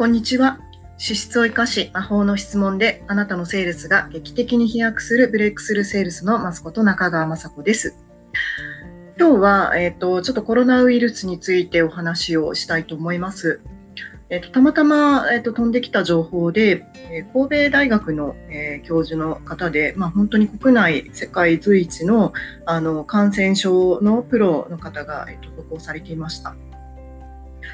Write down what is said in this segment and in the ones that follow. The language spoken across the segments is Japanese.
こんにちは。資質を生かし魔法の質問であなたのセールスが劇的に飛躍するブレイクスルーセールスのマスコット中川雅子です。今日は、えっ、ー、と、ちょっとコロナウイルスについてお話をしたいと思います。えっ、ー、と、たまたま、えっ、ー、と、飛んできた情報で、え神戸大学の、え教授の方で、まあ、本当に国内、世界随一のあの感染症のプロの方が、えっと、投稿されていました。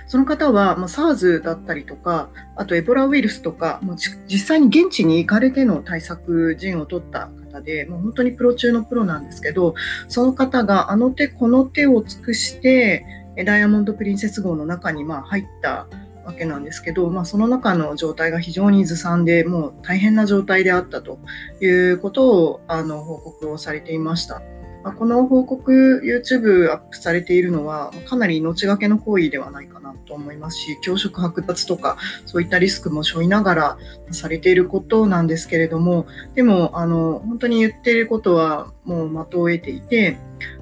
その方は、まあ、SARS だったりとか、あとエボラウイルスとか、もう実際に現地に行かれての対策陣を取った方で、もう本当にプロ中のプロなんですけど、その方があの手この手を尽くして、ダイヤモンド・プリンセス号の中にまあ入ったわけなんですけど、まあ、その中の状態が非常にずさんで、もう大変な状態であったということをあの報告をされていました。まあ、この報告 YouTube アップされているのはかなり命がけの行為ではないかなと思いますし教職剥奪とかそういったリスクも背負いながらされていることなんですけれどもでもあの本当に言っていることはもう的を得ていて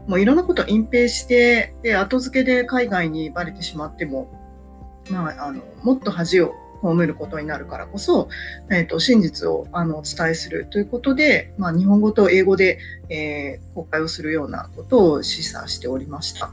もういろんなことを隠蔽してで後付けで海外にバレてしまっても、まあ、あのもっと恥を葬ることになるからこそ、えーと、真実をあのお伝えするということで、まあ、日本語と英語で、えー、公開をするようなことを示唆しておりました。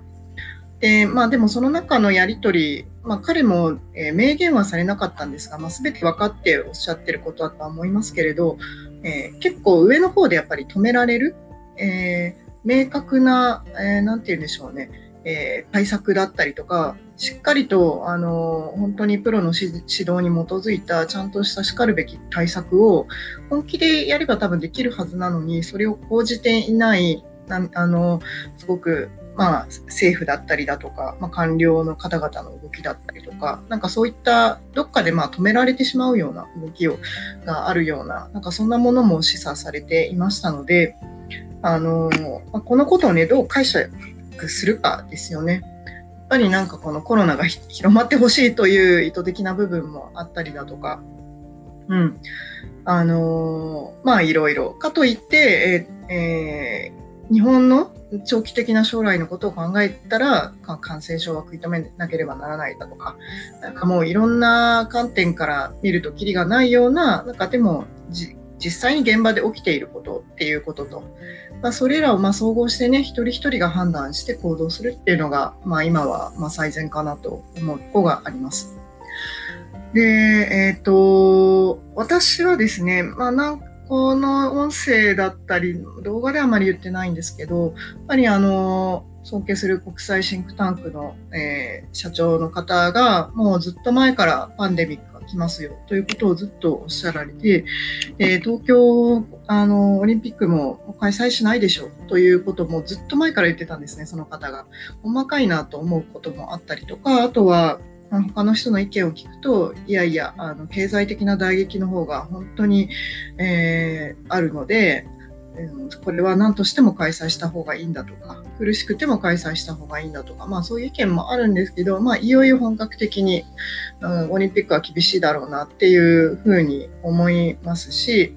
でまあ、でもその中のやり取り、まあ、彼も、えー、明言はされなかったんですが、まあ、全て分かっておっしゃってることだとは思いますけれど、えー、結構上の方でやっぱり止められる、えー、明確な、えー、て言うんでしょうね、えー、対策だったりとか、しっかりと、あの、本当にプロの指導に基づいた、ちゃんとしたしかるべき対策を、本気でやれば多分できるはずなのに、それを講じていない、あの、すごく、まあ、政府だったりだとか、まあ、官僚の方々の動きだったりとか、なんかそういったどっかでまあ止められてしまうような動きをがあるような、なんかそんなものも示唆されていましたので、あのまあ、このことをね、どう解釈するかですよね。やっぱりなんかこのコロナが広まってほしいという意図的な部分もあったりだとか、うん。あのー、まあいろいろ。かといって、えー、日本の長期的な将来のことを考えたら、感染症は食い止めなければならないだとか、なんかもういろんな観点から見るときりがないような、なんかでも実際に現場で起きていることっていうことと、まあ、それらをま総合してね、一人一人が判断して行動するっていうのが、まあ、今はま最善かなと思うことがあります。で、えっ、ー、と、私はですね、まあ、なんこの音声だったり、動画ではあまり言ってないんですけど、やっぱりあの、尊敬する国際シンクタンクの、えー、社長の方が、もうずっと前からパンデミックきますよということをずっとおっしゃられて、え、東京あのオリンピックも開催しないでしょということもずっと前から言ってたんですね、その方が。細かいなと思うこともあったりとか、あとは他の人の意見を聞くと、いやいや、あの経済的な打撃の方が本当に、えー、あるので、これは何としても開催した方がいいんだとか、苦しくても開催した方がいいんだとか、まあそういう意見もあるんですけど、まあいよいよ本格的に、うん、オリンピックは厳しいだろうなっていうふうに思いますし、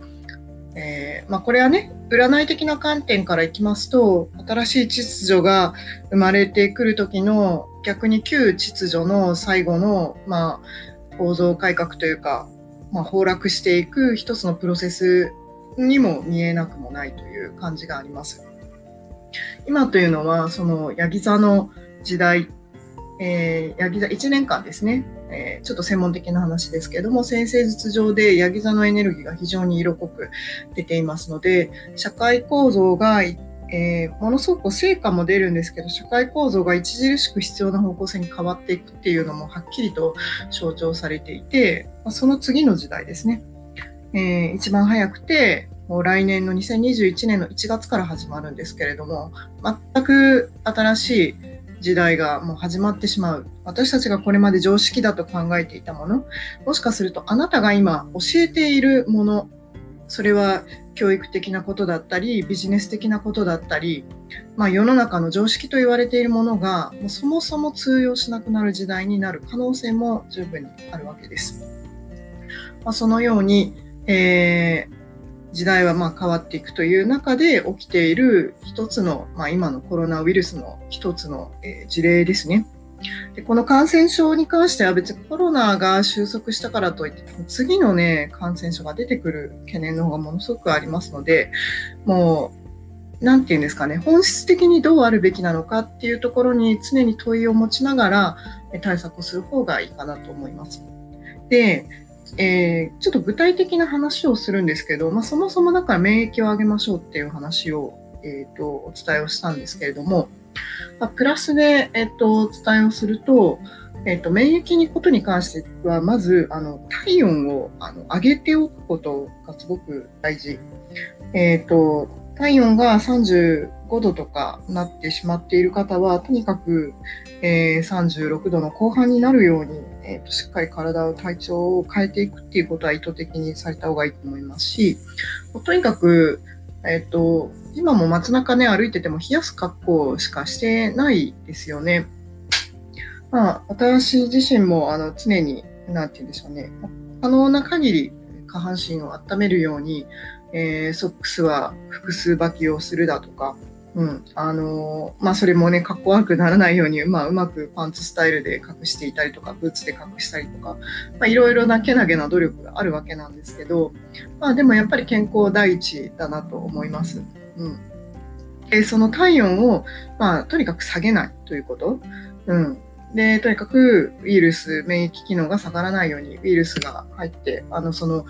えー、まあこれはね、占い的な観点からいきますと、新しい秩序が生まれてくる時の逆に旧秩序の最後の、まあ、構造改革というか、まあ、崩落していく一つのプロセスにも見えなくもないという感じがあります。今というのは、その、ヤギ座の時代、えー、ヤギ座1年間ですね、えー、ちょっと専門的な話ですけれども、先生術上でヤギ座のエネルギーが非常に色濃く出ていますので、社会構造が、えー、ものすごく成果も出るんですけど、社会構造が著しく必要な方向性に変わっていくっていうのもはっきりと象徴されていて、その次の時代ですね。えー、一番早くて、もう来年の2021年の1月から始まるんですけれども、全く新しい時代がもう始まってしまう。私たちがこれまで常識だと考えていたもの、もしかするとあなたが今教えているもの、それは教育的なことだったり、ビジネス的なことだったり、まあ、世の中の常識と言われているものが、もうそもそも通用しなくなる時代になる可能性も十分にあるわけです。まあ、そのように、えー、時代はまあ変わっていくという中で起きている一つの、まあ、今のコロナウイルスの一つの、えー、事例ですね。でこの感染症に関しては別にコロナが収束したからといって次のね感染症が出てくる懸念の方がものすごくありますのでもう何て言うんですかね本質的にどうあるべきなのかっていうところに常に問いを持ちながら対策をする方がいいかなと思います。でえー、ちょっと具体的な話をするんですけど、まあ、そもそもだから免疫を上げましょうっていう話を、えーと、お伝えをしたんですけれども、まあ、プラスで、えーと、お伝えをすると,、えーと、免疫にことに関してはまずあの体温をあの上げておくことがすごく大事。えー、と体温が35度とかなってしまっている方はとにかく、えー、36度の後半になるようにえーと、しっかり体を体調を変えていくっていうことは意図的にされた方がいいと思いますし、とにかく、えっ、ー、と、今も街中ね、歩いてても冷やす格好しかしてないですよね。まあ、私自身もあの常に、なんて言うんでしょうね、可能な限り下半身を温めるように、えー、ソックスは複数履きをするだとか、うん。あのー、まあ、それもね、かっこ悪くならないように、まあ、うまくパンツスタイルで隠していたりとか、ブーツで隠したりとか、まあ、いろいろなけなげな努力があるわけなんですけど、まあ、でもやっぱり健康第一だなと思います。うん。で、その体温を、まあ、とにかく下げないということ。うん。で、とにかくウイルス、免疫機能が下がらないようにウイルスが入って、あの、その、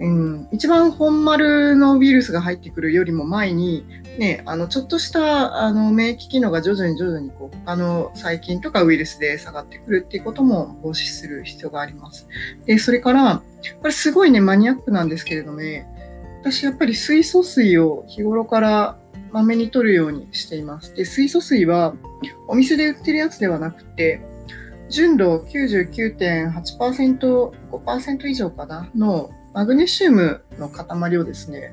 うん、一番本丸のウイルスが入ってくるよりも前に、ね、あのちょっとしたあの免疫機能が徐々に徐々にこう他の細菌とかウイルスで下がってくるっていうことも防止する必要があります。でそれからこれすごいねマニアックなんですけれどもね私やっぱり水素水を日頃からまめに取るようにしています。で水素水はお店で売ってるやつではなくて純度99.8%、5%以上かなのマグネシウムの塊をですね、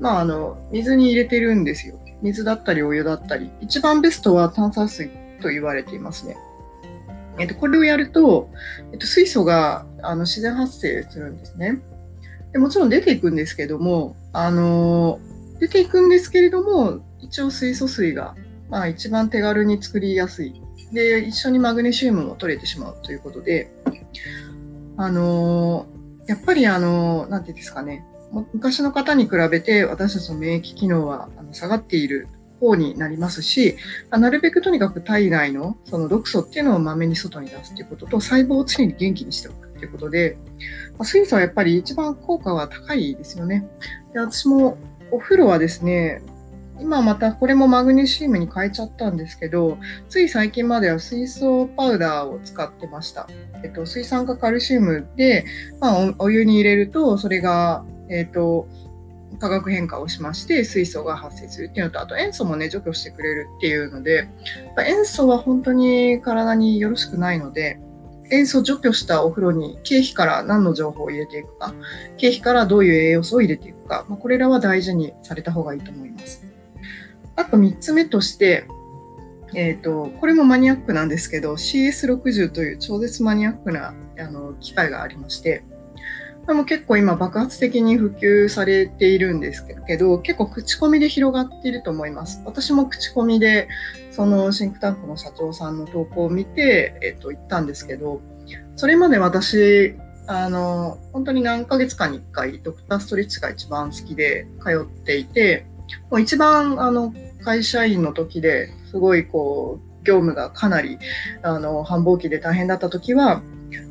まあ、あの、水に入れてるんですよ。水だったりお湯だったり。一番ベストは炭酸水と言われていますね。えっと、これをやると、えっと、水素があの自然発生するんですね。でもちろん出ていくんですけども、あの出ていくんですけれども、一応水素水が、まあ、一番手軽に作りやすい。で、一緒にマグネシウムも取れてしまうということで、あのやっぱりあの、なんていうんですかね、昔の方に比べて私たちの免疫機能は下がっている方になりますし、なるべくとにかく体内のその毒素っていうのをまめに外に出すということと、細胞を常に元気にしておくということで、ま水素はやっぱり一番効果は高いですよね。で私もお風呂はですね、今またこれもマグネシウムに変えちゃったんですけど、つい最近までは水素パウダーを使ってました。えっと、水酸化カルシウムで、まあ、お湯に入れると、それが、えっと、化学変化をしまして水素が発生するっていうのとあと塩素もね除去してくれるっていうので塩素は本当に体によろしくないので塩素除去したお風呂に経費から何の情報を入れていくか経費からどういう栄養素を入れていくか、まあ、これらは大事にされた方がいいと思います。あと3つ目として、えっ、ー、と、これもマニアックなんですけど、CS60 という超絶マニアックなあの機械がありまして、これも結構今爆発的に普及されているんですけど、結構口コミで広がっていると思います。私も口コミで、そのシンクタンクの社長さんの投稿を見て、えっ、ー、と、行ったんですけど、それまで私、あの、本当に何ヶ月かに1回、ドクターストレッチが一番好きで通っていて、もう一番あの会社員の時ですごいこう業務がかなりあの繁忙期で大変だった時は、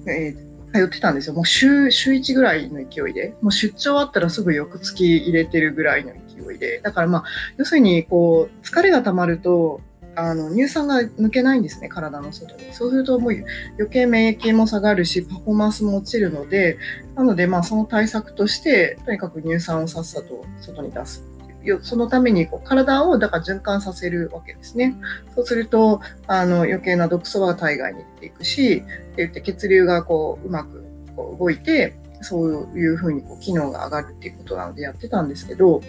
えー、通ってたんですよ。もう週週1ぐらいの勢いで、もう出張あったらすぐ翌月入れてるぐらいの勢いで、だからまあ要するにこう疲れが溜まるとあの乳酸が抜けないんですね、体の外に。そうするともう余計免疫も下がるし、パフォーマンスも落ちるので、なのでまあその対策として、とにかく乳酸をさっさと外に出すそのためにこう体をだから循環させるわけですね。そうするとあの余計な毒素は体外に出ていくし、で血流がこううまくこう動いて、そういうふうにこう機能が上がるっていうことなのでやってたんですけど、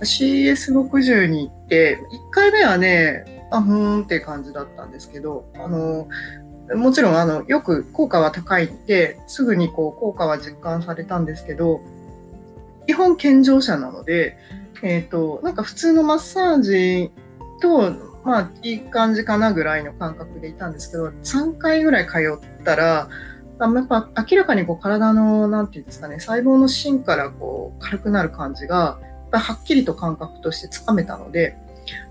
CS60 に行って、1回目はね、あ、ふーんって感じだったんですけど、あの、もちろんあのよく効果は高いんで、すぐにこう効果は実感されたんですけど、基本健常者なので、えっ、ー、と、なんか普通のマッサージと、まあいい感じかなぐらいの感覚でいたんですけど、3回ぐらい通ったら、やっぱ明らかにこう体の、なんていうんですかね、細胞の芯からこう軽くなる感じが、はっきりと感覚としてつかめたので、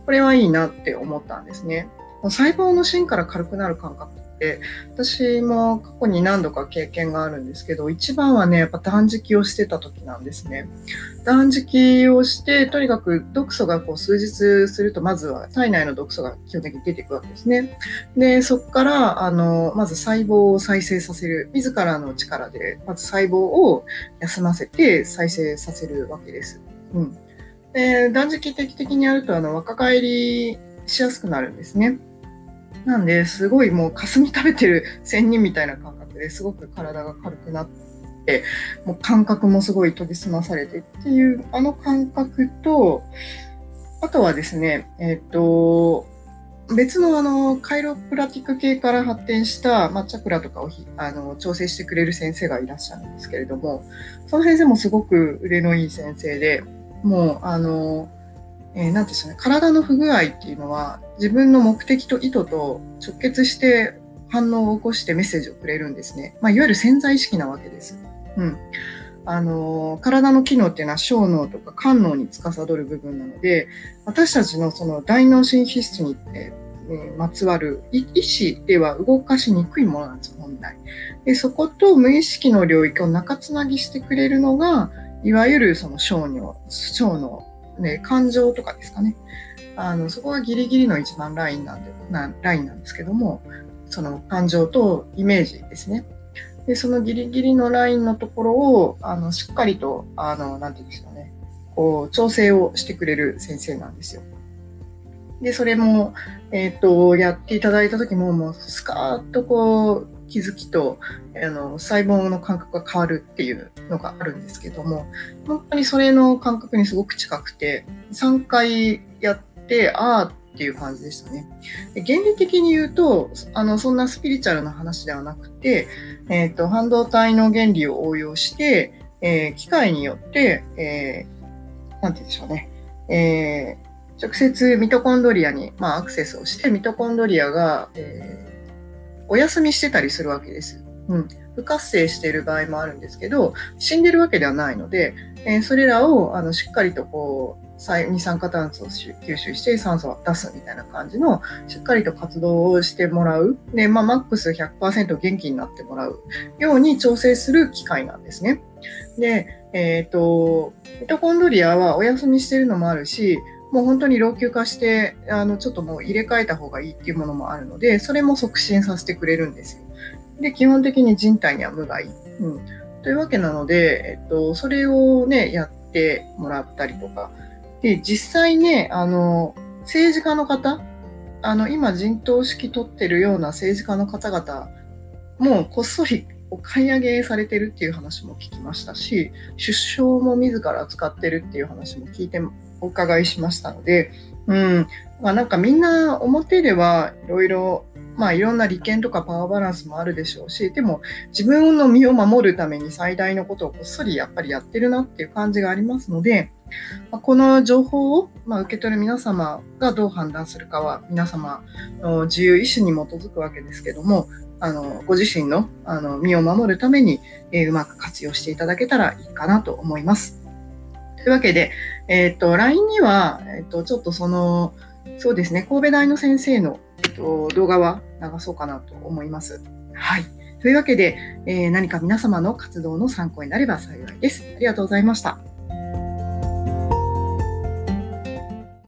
これはいいなって思ったんですね。細胞の芯から軽くなる感覚って私も過去に何度か経験があるんですけど一番はねやっぱ断食をしてた時なんですね。断食をしてとにかく毒素がこう数日するとまずは体内の毒素が基本的に出てくるわけですね。でそこからあのまず細胞を再生させる。自らの力でまず細胞を休ませて再生させるわけです、うん、で断食定期的にやるとあの若返りしやすくなるんですね。なんで、すごいもう霞食べてる仙人みたいな感覚ですごく体が軽くなって、もう感覚もすごい研ぎ澄まされてっていう、あの感覚と、あとはですね、えっ、ー、と、別のあのカイロプラティック系から発展した、まあ、チャクラとかをあの調整してくれる先生がいらっしゃるんですけれども、その先生もすごく腕のいい先生で、もう、あの、えー、なんですね、体の不具合っていうのは自分の目的と意図と直結して反応を起こしてメッセージをくれるんですね。まあ、いわゆる潜在意識なわけです。うん。あの、体の機能っていうのは小脳とか肝脳に司る部分なので、私たちのその大脳神秘質に、えー、まつわる意思では動かしにくいものなんですよ、本来。で、そこと無意識の領域を中つなぎしてくれるのが、いわゆるその小脳、小脳ね、感情とかですかね。あの、そこがギリギリの一番ラインなんで、なラインなんですけども、その感情とイメージですね。で、そのギリギリのラインのところを、あの、しっかりと、あの、なんていうんですかね、こう、調整をしてくれる先生なんですよ。で、それも、えっ、と、やっていただいた時も、もう、スカーッとこう、気づきとあの細胞の感覚が変わるっていうのがあるんですけども本当にそれの感覚にすごく近くて3回やってああっていう感じでしたね。原理的に言うとあのそんなスピリチュアルな話ではなくて、えーと、半導体の原理を応用して、えー、機械によって、えー、て言うんでしょうね、えー、直接ミトコンドリアに、まあ、アクセスをしてミトコンドリアが、えーお休みしてたりするわけです。うん、不活性している場合もあるんですけど死んでるわけではないので、えー、それらをあのしっかりとこう二酸化炭素を吸収して酸素を出すみたいな感じのしっかりと活動をしてもらうで、まあ、マックス100%元気になってもらうように調整する機械なんですね。で、えっ、ー、とミトコンドリアはお休みしてるのもあるしもう本当に老朽化してあのちょっともう入れ替えた方がいいっていうものもあるのでそれも促進させてくれるんですよ。で基本的に人体には無害、うん、というわけなので、えっと、それをねやってもらったりとか。で実際ねあの政治家の方あの今陣頭指揮取ってるような政治家の方々もこっそりお買い上げされてるっていう話も聞きましたし出生も自ら使ってるっていう話も聞いてお伺いしましたので、うんまあ、なんかみんな表ではいろいろまあいろんな利権とかパワーバランスもあるでしょうし、でも自分の身を守るために最大のことをこっそりやっぱりやってるなっていう感じがありますので、ま、この情報を、まあ、受け取る皆様がどう判断するかは皆様の自由意志に基づくわけですけども、あのご自身のあの身を守るために、えー、うまく活用していただけたらいいかなと思います。というわけで、えっ、ー、と、LINE には、えっ、ー、と、ちょっとその、そうですね、神戸大の先生の、えっと、動画は流そうかなと思います。はい。というわけで、えー、何か皆様の活動の参考になれば幸いです。ありがとうございました。